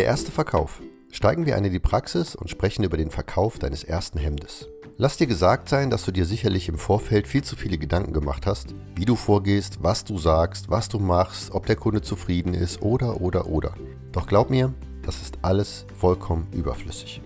Der erste Verkauf. Steigen wir ein in die Praxis und sprechen über den Verkauf deines ersten Hemdes. Lass dir gesagt sein, dass du dir sicherlich im Vorfeld viel zu viele Gedanken gemacht hast, wie du vorgehst, was du sagst, was du machst, ob der Kunde zufrieden ist oder oder oder. Doch glaub mir, das ist alles vollkommen überflüssig.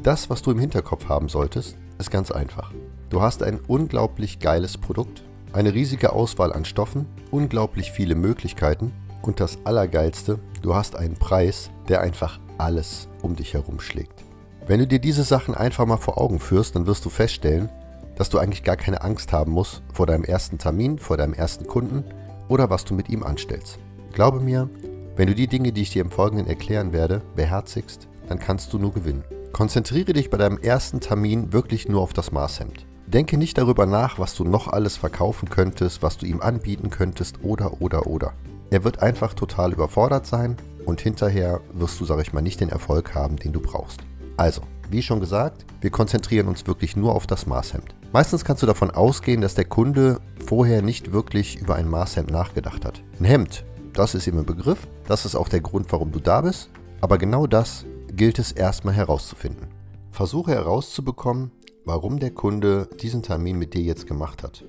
Das, was du im Hinterkopf haben solltest, ist ganz einfach. Du hast ein unglaublich geiles Produkt, eine riesige Auswahl an Stoffen, unglaublich viele Möglichkeiten und das Allergeilste, du hast einen Preis, der einfach alles um dich herum schlägt. Wenn du dir diese Sachen einfach mal vor Augen führst, dann wirst du feststellen, dass du eigentlich gar keine Angst haben musst vor deinem ersten Termin, vor deinem ersten Kunden oder was du mit ihm anstellst. Glaube mir, wenn du die Dinge, die ich dir im Folgenden erklären werde, beherzigst, dann kannst du nur gewinnen. Konzentriere dich bei deinem ersten Termin wirklich nur auf das Maßhemd. Denke nicht darüber nach, was du noch alles verkaufen könntest, was du ihm anbieten könntest oder oder oder. Er wird einfach total überfordert sein und hinterher wirst du, sag ich mal, nicht den Erfolg haben, den du brauchst. Also, wie schon gesagt, wir konzentrieren uns wirklich nur auf das Maßhemd. Meistens kannst du davon ausgehen, dass der Kunde vorher nicht wirklich über ein Maßhemd nachgedacht hat. Ein Hemd, das ist ihm ein Begriff, das ist auch der Grund, warum du da bist, aber genau das gilt es erstmal herauszufinden. Versuche herauszubekommen, warum der Kunde diesen Termin mit dir jetzt gemacht hat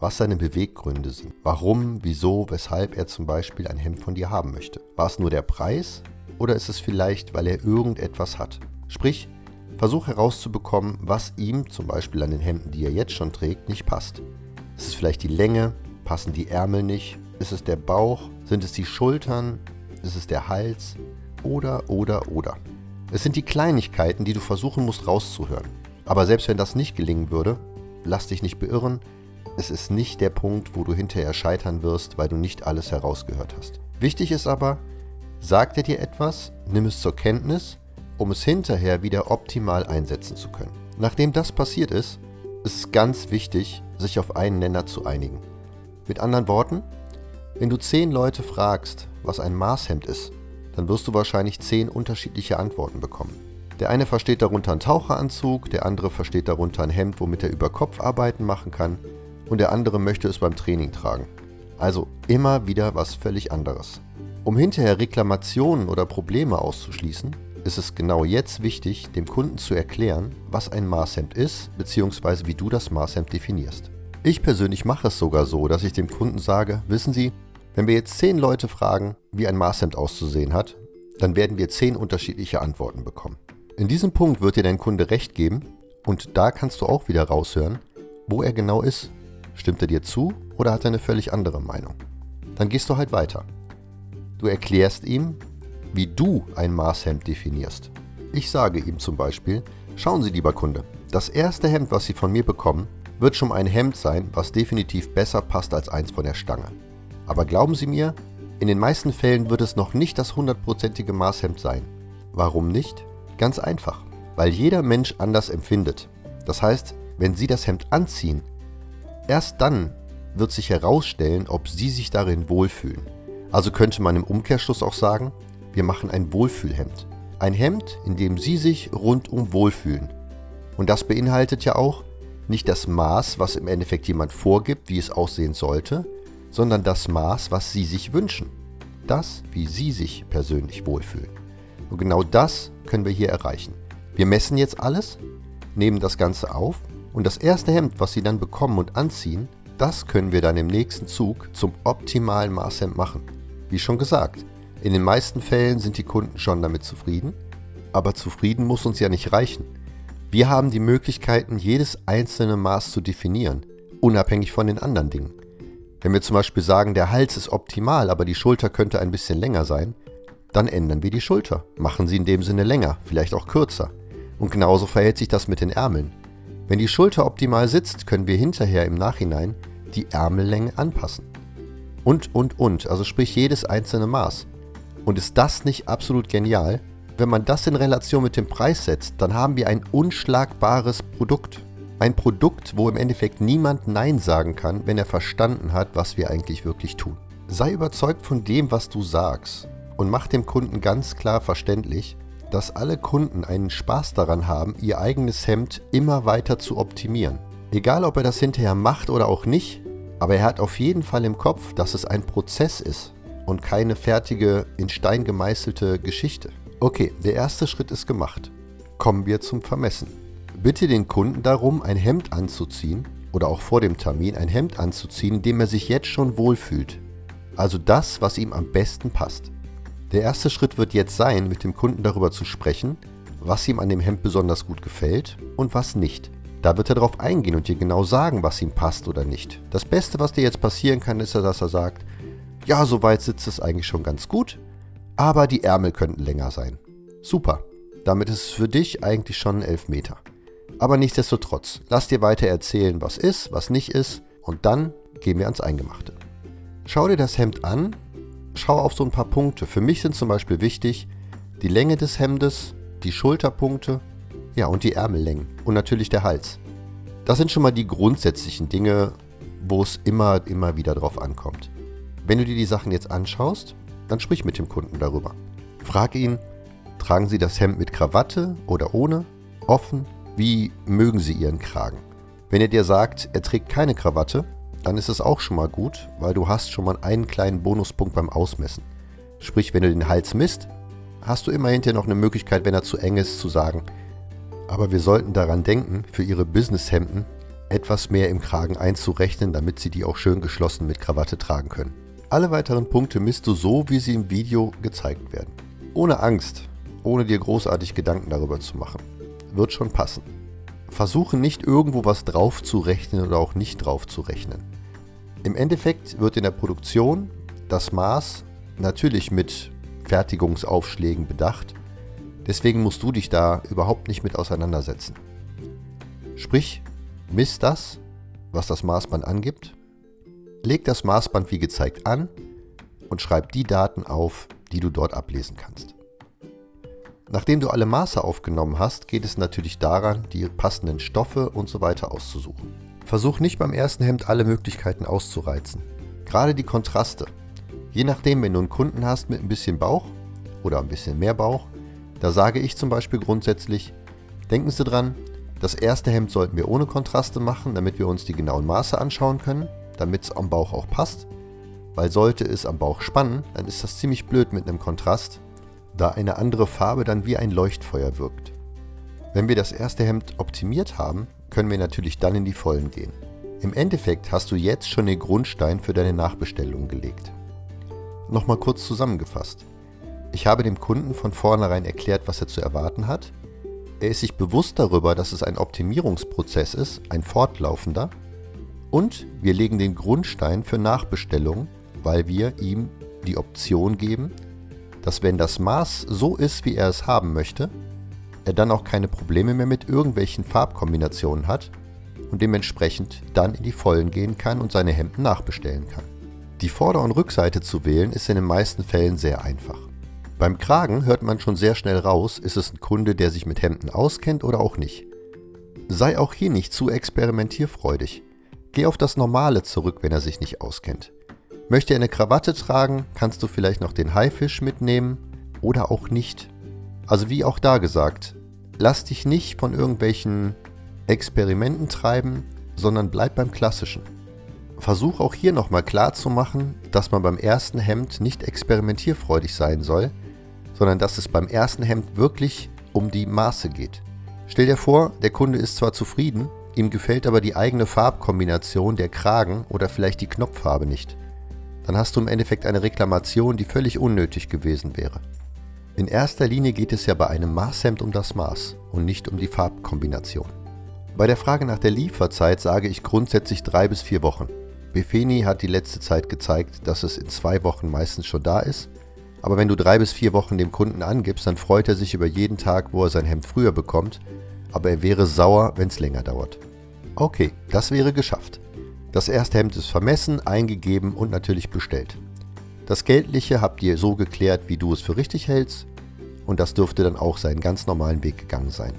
was seine Beweggründe sind. Warum, wieso, weshalb er zum Beispiel ein Hemd von dir haben möchte. War es nur der Preis oder ist es vielleicht, weil er irgendetwas hat? Sprich, versuch herauszubekommen, was ihm zum Beispiel an den Hemden, die er jetzt schon trägt, nicht passt. Ist es vielleicht die Länge? Passen die Ärmel nicht? Ist es der Bauch? Sind es die Schultern? Ist es der Hals? Oder, oder, oder. Es sind die Kleinigkeiten, die du versuchen musst rauszuhören. Aber selbst wenn das nicht gelingen würde, lass dich nicht beirren, es ist nicht der Punkt, wo du hinterher scheitern wirst, weil du nicht alles herausgehört hast. Wichtig ist aber, sagt er dir etwas, nimm es zur Kenntnis, um es hinterher wieder optimal einsetzen zu können. Nachdem das passiert ist, ist es ganz wichtig, sich auf einen Nenner zu einigen. Mit anderen Worten, wenn du zehn Leute fragst, was ein Maßhemd ist, dann wirst du wahrscheinlich zehn unterschiedliche Antworten bekommen. Der eine versteht darunter einen Taucheranzug, der andere versteht darunter ein Hemd, womit er über Kopfarbeiten machen kann und der andere möchte es beim Training tragen. Also immer wieder was völlig anderes. Um hinterher Reklamationen oder Probleme auszuschließen, ist es genau jetzt wichtig, dem Kunden zu erklären, was ein Maßhemd ist, bzw. wie du das Maßhemd definierst. Ich persönlich mache es sogar so, dass ich dem Kunden sage, wissen Sie, wenn wir jetzt zehn Leute fragen, wie ein Maßhemd auszusehen hat, dann werden wir zehn unterschiedliche Antworten bekommen. In diesem Punkt wird dir dein Kunde recht geben und da kannst du auch wieder raushören, wo er genau ist Stimmt er dir zu oder hat er eine völlig andere Meinung? Dann gehst du halt weiter. Du erklärst ihm, wie du ein Maßhemd definierst. Ich sage ihm zum Beispiel, schauen Sie lieber Kunde, das erste Hemd, was Sie von mir bekommen, wird schon ein Hemd sein, was definitiv besser passt als eins von der Stange. Aber glauben Sie mir, in den meisten Fällen wird es noch nicht das hundertprozentige Maßhemd sein. Warum nicht? Ganz einfach, weil jeder Mensch anders empfindet. Das heißt, wenn Sie das Hemd anziehen, Erst dann wird sich herausstellen, ob Sie sich darin wohlfühlen. Also könnte man im Umkehrschluss auch sagen, wir machen ein Wohlfühlhemd. Ein Hemd, in dem Sie sich rundum wohlfühlen. Und das beinhaltet ja auch nicht das Maß, was im Endeffekt jemand vorgibt, wie es aussehen sollte, sondern das Maß, was Sie sich wünschen. Das, wie Sie sich persönlich wohlfühlen. Und genau das können wir hier erreichen. Wir messen jetzt alles, nehmen das Ganze auf und das erste Hemd, was sie dann bekommen und anziehen, das können wir dann im nächsten Zug zum optimalen Maßhemd machen. Wie schon gesagt, in den meisten Fällen sind die Kunden schon damit zufrieden, aber zufrieden muss uns ja nicht reichen. Wir haben die Möglichkeiten, jedes einzelne Maß zu definieren, unabhängig von den anderen Dingen. Wenn wir zum Beispiel sagen, der Hals ist optimal, aber die Schulter könnte ein bisschen länger sein, dann ändern wir die Schulter, machen sie in dem Sinne länger, vielleicht auch kürzer. Und genauso verhält sich das mit den Ärmeln. Wenn die Schulter optimal sitzt, können wir hinterher im Nachhinein die Ärmellänge anpassen. Und, und, und, also sprich jedes einzelne Maß. Und ist das nicht absolut genial? Wenn man das in Relation mit dem Preis setzt, dann haben wir ein unschlagbares Produkt. Ein Produkt, wo im Endeffekt niemand Nein sagen kann, wenn er verstanden hat, was wir eigentlich wirklich tun. Sei überzeugt von dem, was du sagst und mach dem Kunden ganz klar verständlich, dass alle Kunden einen Spaß daran haben, ihr eigenes Hemd immer weiter zu optimieren. Egal, ob er das hinterher macht oder auch nicht, aber er hat auf jeden Fall im Kopf, dass es ein Prozess ist und keine fertige, in Stein gemeißelte Geschichte. Okay, der erste Schritt ist gemacht. Kommen wir zum Vermessen. Bitte den Kunden darum, ein Hemd anzuziehen oder auch vor dem Termin ein Hemd anzuziehen, in dem er sich jetzt schon wohlfühlt. Also das, was ihm am besten passt. Der erste Schritt wird jetzt sein, mit dem Kunden darüber zu sprechen, was ihm an dem Hemd besonders gut gefällt und was nicht. Da wird er darauf eingehen und dir genau sagen, was ihm passt oder nicht. Das Beste, was dir jetzt passieren kann, ist, dass er sagt, ja, soweit sitzt es eigentlich schon ganz gut, aber die Ärmel könnten länger sein. Super. Damit ist es für dich eigentlich schon ein Elfmeter. Aber nichtsdestotrotz, lass dir weiter erzählen, was ist, was nicht ist und dann gehen wir ans Eingemachte. Schau dir das Hemd an, schau auf so ein paar Punkte. Für mich sind zum Beispiel wichtig die Länge des Hemdes, die Schulterpunkte, ja und die Ärmellängen und natürlich der Hals. Das sind schon mal die grundsätzlichen Dinge, wo es immer, immer wieder drauf ankommt. Wenn du dir die Sachen jetzt anschaust, dann sprich mit dem Kunden darüber. Frag ihn, tragen Sie das Hemd mit Krawatte oder ohne, offen, wie mögen Sie Ihren Kragen? Wenn er dir sagt, er trägt keine Krawatte, dann ist es auch schon mal gut, weil du hast schon mal einen kleinen Bonuspunkt beim Ausmessen. Sprich, wenn du den Hals misst, hast du immer hinterher noch eine Möglichkeit, wenn er zu eng ist, zu sagen, aber wir sollten daran denken, für Ihre Businesshemden etwas mehr im Kragen einzurechnen, damit Sie die auch schön geschlossen mit Krawatte tragen können. Alle weiteren Punkte misst du so, wie sie im Video gezeigt werden. Ohne Angst, ohne dir großartig Gedanken darüber zu machen wird schon passen. Versuche nicht irgendwo was drauf zu rechnen oder auch nicht drauf zu rechnen. Im Endeffekt wird in der Produktion das Maß natürlich mit Fertigungsaufschlägen bedacht. Deswegen musst du dich da überhaupt nicht mit auseinandersetzen. Sprich, misst das, was das Maßband angibt, leg das Maßband wie gezeigt an und schreib die Daten auf, die du dort ablesen kannst. Nachdem du alle Maße aufgenommen hast, geht es natürlich daran, die passenden Stoffe und so weiter auszusuchen. Versuch nicht beim ersten Hemd alle Möglichkeiten auszureizen. Gerade die Kontraste. Je nachdem, wenn du einen Kunden hast mit ein bisschen Bauch oder ein bisschen mehr Bauch, da sage ich zum Beispiel grundsätzlich, denken Sie dran, das erste Hemd sollten wir ohne Kontraste machen, damit wir uns die genauen Maße anschauen können, damit es am Bauch auch passt. Weil sollte es am Bauch spannen, dann ist das ziemlich blöd mit einem Kontrast, da eine andere Farbe dann wie ein Leuchtfeuer wirkt. Wenn wir das erste Hemd optimiert haben, können wir natürlich dann in die Vollen gehen. Im Endeffekt hast du jetzt schon den Grundstein für deine Nachbestellung gelegt. Nochmal kurz zusammengefasst. Ich habe dem Kunden von vornherein erklärt, was er zu erwarten hat. Er ist sich bewusst darüber, dass es ein Optimierungsprozess ist, ein fortlaufender. Und wir legen den Grundstein für Nachbestellungen, weil wir ihm die Option geben, dass wenn das Maß so ist, wie er es haben möchte, er dann auch keine Probleme mehr mit irgendwelchen Farbkombinationen hat und dementsprechend dann in die Vollen gehen kann und seine Hemden nachbestellen kann. Die Vorder- und Rückseite zu wählen ist in den meisten Fällen sehr einfach. Beim Kragen hört man schon sehr schnell raus, ist es ein Kunde, der sich mit Hemden auskennt oder auch nicht. Sei auch hier nicht zu experimentierfreudig. Geh auf das Normale zurück, wenn er sich nicht auskennt. Möchte er eine Krawatte tragen, kannst du vielleicht noch den Haifisch mitnehmen oder auch nicht. Also wie auch da gesagt, lass dich nicht von irgendwelchen Experimenten treiben, sondern bleib beim Klassischen. Versuch auch hier nochmal klar zu machen, dass man beim ersten Hemd nicht experimentierfreudig sein soll, sondern dass es beim ersten Hemd wirklich um die Maße geht. Stell dir vor, der Kunde ist zwar zufrieden, ihm gefällt aber die eigene Farbkombination der Kragen oder vielleicht die Knopffarbe nicht dann hast du im Endeffekt eine Reklamation, die völlig unnötig gewesen wäre. In erster Linie geht es ja bei einem Maßhemd um das Maß und nicht um die Farbkombination. Bei der Frage nach der Lieferzeit sage ich grundsätzlich drei bis vier Wochen. Befeni hat die letzte Zeit gezeigt, dass es in zwei Wochen meistens schon da ist. Aber wenn du drei bis vier Wochen dem Kunden angibst, dann freut er sich über jeden Tag, wo er sein Hemd früher bekommt. Aber er wäre sauer, wenn es länger dauert. Okay, das wäre geschafft. Das erste Hemd ist vermessen, eingegeben und natürlich bestellt. Das Geldliche habt ihr so geklärt, wie du es für richtig hältst und das dürfte dann auch seinen ganz normalen Weg gegangen sein.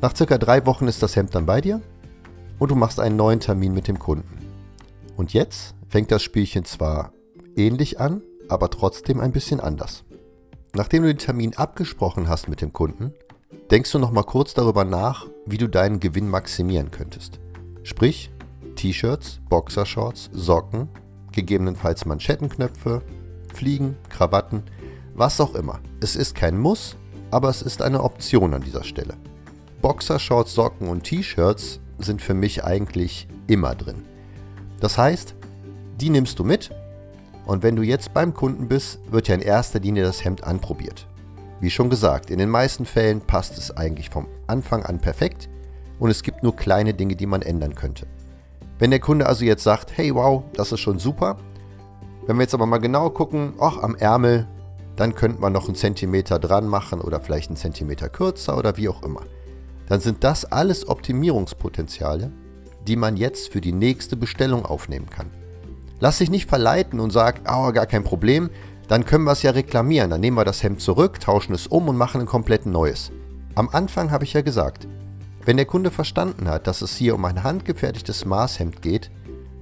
Nach circa drei Wochen ist das Hemd dann bei dir und du machst einen neuen Termin mit dem Kunden. Und jetzt fängt das Spielchen zwar ähnlich an, aber trotzdem ein bisschen anders. Nachdem du den Termin abgesprochen hast mit dem Kunden, denkst du nochmal kurz darüber nach, wie du deinen Gewinn maximieren könntest. Sprich, T-Shirts, Boxershorts, Socken, gegebenenfalls Manschettenknöpfe, Fliegen, Krawatten, was auch immer. Es ist kein Muss, aber es ist eine Option an dieser Stelle. Boxershorts, Socken und T-Shirts sind für mich eigentlich immer drin. Das heißt, die nimmst du mit und wenn du jetzt beim Kunden bist, wird ja in erster Linie das Hemd anprobiert. Wie schon gesagt, in den meisten Fällen passt es eigentlich vom Anfang an perfekt und es gibt nur kleine Dinge, die man ändern könnte. Wenn der Kunde also jetzt sagt, hey wow, das ist schon super, wenn wir jetzt aber mal genau gucken, ach am Ärmel, dann könnte man noch einen Zentimeter dran machen oder vielleicht einen Zentimeter kürzer oder wie auch immer. Dann sind das alles Optimierungspotenziale, die man jetzt für die nächste Bestellung aufnehmen kann. Lass dich nicht verleiten und sag, oh, gar kein Problem, dann können wir es ja reklamieren. Dann nehmen wir das Hemd zurück, tauschen es um und machen ein komplett neues. Am Anfang habe ich ja gesagt, wenn der Kunde verstanden hat, dass es hier um ein handgefertigtes Maßhemd geht,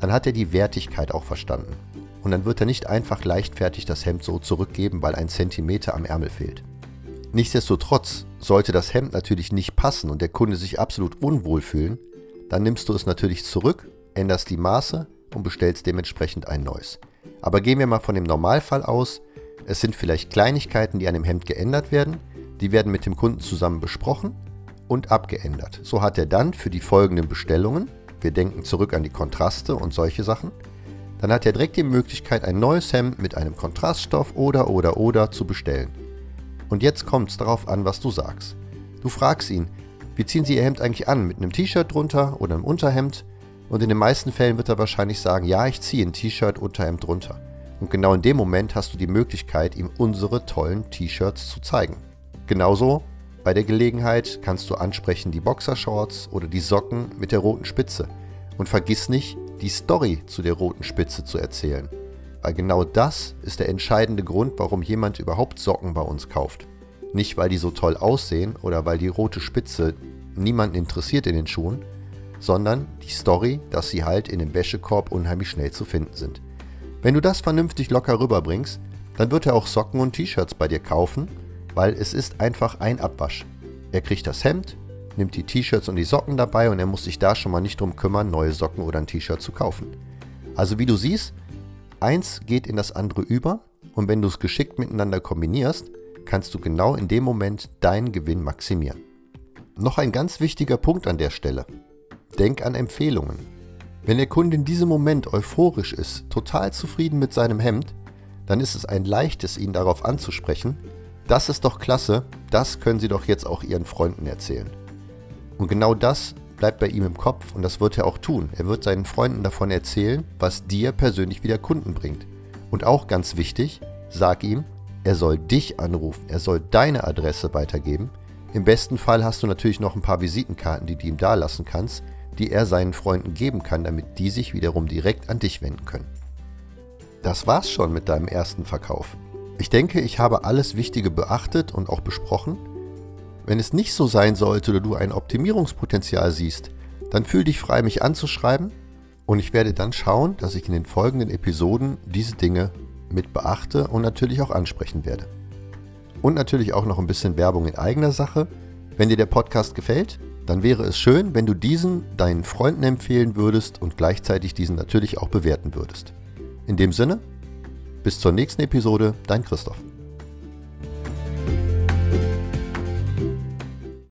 dann hat er die Wertigkeit auch verstanden. Und dann wird er nicht einfach leichtfertig das Hemd so zurückgeben, weil ein Zentimeter am Ärmel fehlt. Nichtsdestotrotz sollte das Hemd natürlich nicht passen und der Kunde sich absolut unwohl fühlen, dann nimmst du es natürlich zurück, änderst die Maße und bestellst dementsprechend ein neues. Aber gehen wir mal von dem Normalfall aus. Es sind vielleicht Kleinigkeiten, die an dem Hemd geändert werden. Die werden mit dem Kunden zusammen besprochen und abgeändert. So hat er dann für die folgenden Bestellungen, wir denken zurück an die Kontraste und solche Sachen, dann hat er direkt die Möglichkeit, ein neues Hemd mit einem Kontraststoff oder oder oder zu bestellen. Und jetzt kommt es darauf an, was du sagst. Du fragst ihn, wie ziehen Sie Ihr Hemd eigentlich an? Mit einem T-Shirt drunter oder einem Unterhemd? Und in den meisten Fällen wird er wahrscheinlich sagen, ja, ich ziehe ein T-Shirt, Unterhemd drunter. Und genau in dem Moment hast du die Möglichkeit, ihm unsere tollen T-Shirts zu zeigen. Genauso bei der Gelegenheit kannst du ansprechen die Boxershorts oder die Socken mit der roten Spitze. Und vergiss nicht, die Story zu der roten Spitze zu erzählen. Weil genau das ist der entscheidende Grund, warum jemand überhaupt Socken bei uns kauft. Nicht, weil die so toll aussehen oder weil die rote Spitze niemanden interessiert in den Schuhen, sondern die Story, dass sie halt in dem Wäschekorb unheimlich schnell zu finden sind. Wenn du das vernünftig locker rüberbringst, dann wird er auch Socken und T-Shirts bei dir kaufen, weil es ist einfach ein Abwasch. Er kriegt das Hemd, nimmt die T-Shirts und die Socken dabei und er muss sich da schon mal nicht drum kümmern, neue Socken oder ein T-Shirt zu kaufen. Also wie du siehst, eins geht in das andere über und wenn du es geschickt miteinander kombinierst, kannst du genau in dem Moment deinen Gewinn maximieren. Noch ein ganz wichtiger Punkt an der Stelle. Denk an Empfehlungen. Wenn der Kunde in diesem Moment euphorisch ist, total zufrieden mit seinem Hemd, dann ist es ein leichtes, ihn darauf anzusprechen. Das ist doch klasse, das können Sie doch jetzt auch Ihren Freunden erzählen. Und genau das bleibt bei ihm im Kopf und das wird er auch tun. Er wird seinen Freunden davon erzählen, was dir persönlich wieder Kunden bringt. Und auch ganz wichtig, sag ihm, er soll dich anrufen, er soll deine Adresse weitergeben. Im besten Fall hast du natürlich noch ein paar Visitenkarten, die du ihm da lassen kannst, die er seinen Freunden geben kann, damit die sich wiederum direkt an dich wenden können. Das war's schon mit deinem ersten Verkauf. Ich denke, ich habe alles Wichtige beachtet und auch besprochen. Wenn es nicht so sein sollte oder du ein Optimierungspotenzial siehst, dann fühl dich frei, mich anzuschreiben und ich werde dann schauen, dass ich in den folgenden Episoden diese Dinge mit beachte und natürlich auch ansprechen werde. Und natürlich auch noch ein bisschen Werbung in eigener Sache. Wenn dir der Podcast gefällt, dann wäre es schön, wenn du diesen deinen Freunden empfehlen würdest und gleichzeitig diesen natürlich auch bewerten würdest. In dem Sinne, bis zur nächsten Episode, dein Christoph.